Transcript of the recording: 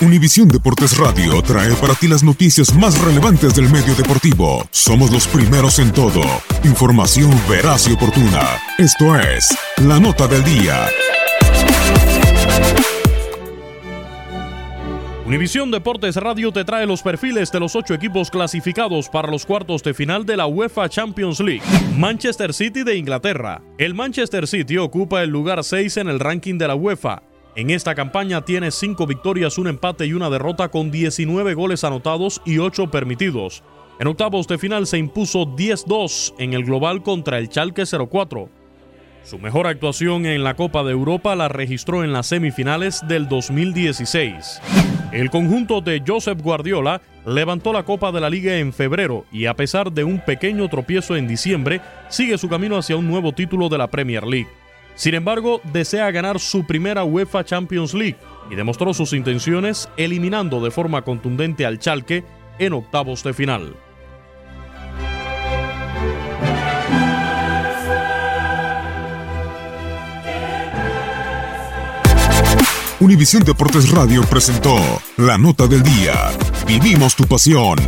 Univisión Deportes Radio trae para ti las noticias más relevantes del medio deportivo. Somos los primeros en todo. Información veraz y oportuna. Esto es La Nota del Día. Univisión Deportes Radio te trae los perfiles de los ocho equipos clasificados para los cuartos de final de la UEFA Champions League. Manchester City de Inglaterra. El Manchester City ocupa el lugar 6 en el ranking de la UEFA en esta campaña tiene 5 victorias, un empate y una derrota con 19 goles anotados y 8 permitidos. En octavos de final se impuso 10-2 en el global contra el Chalke 04. Su mejor actuación en la Copa de Europa la registró en las semifinales del 2016. El conjunto de Josep Guardiola levantó la Copa de la Liga en febrero y a pesar de un pequeño tropiezo en diciembre, sigue su camino hacia un nuevo título de la Premier League. Sin embargo, desea ganar su primera UEFA Champions League y demostró sus intenciones eliminando de forma contundente al Chalke en octavos de final. Univisión Deportes Radio presentó la nota del día. Vivimos tu pasión.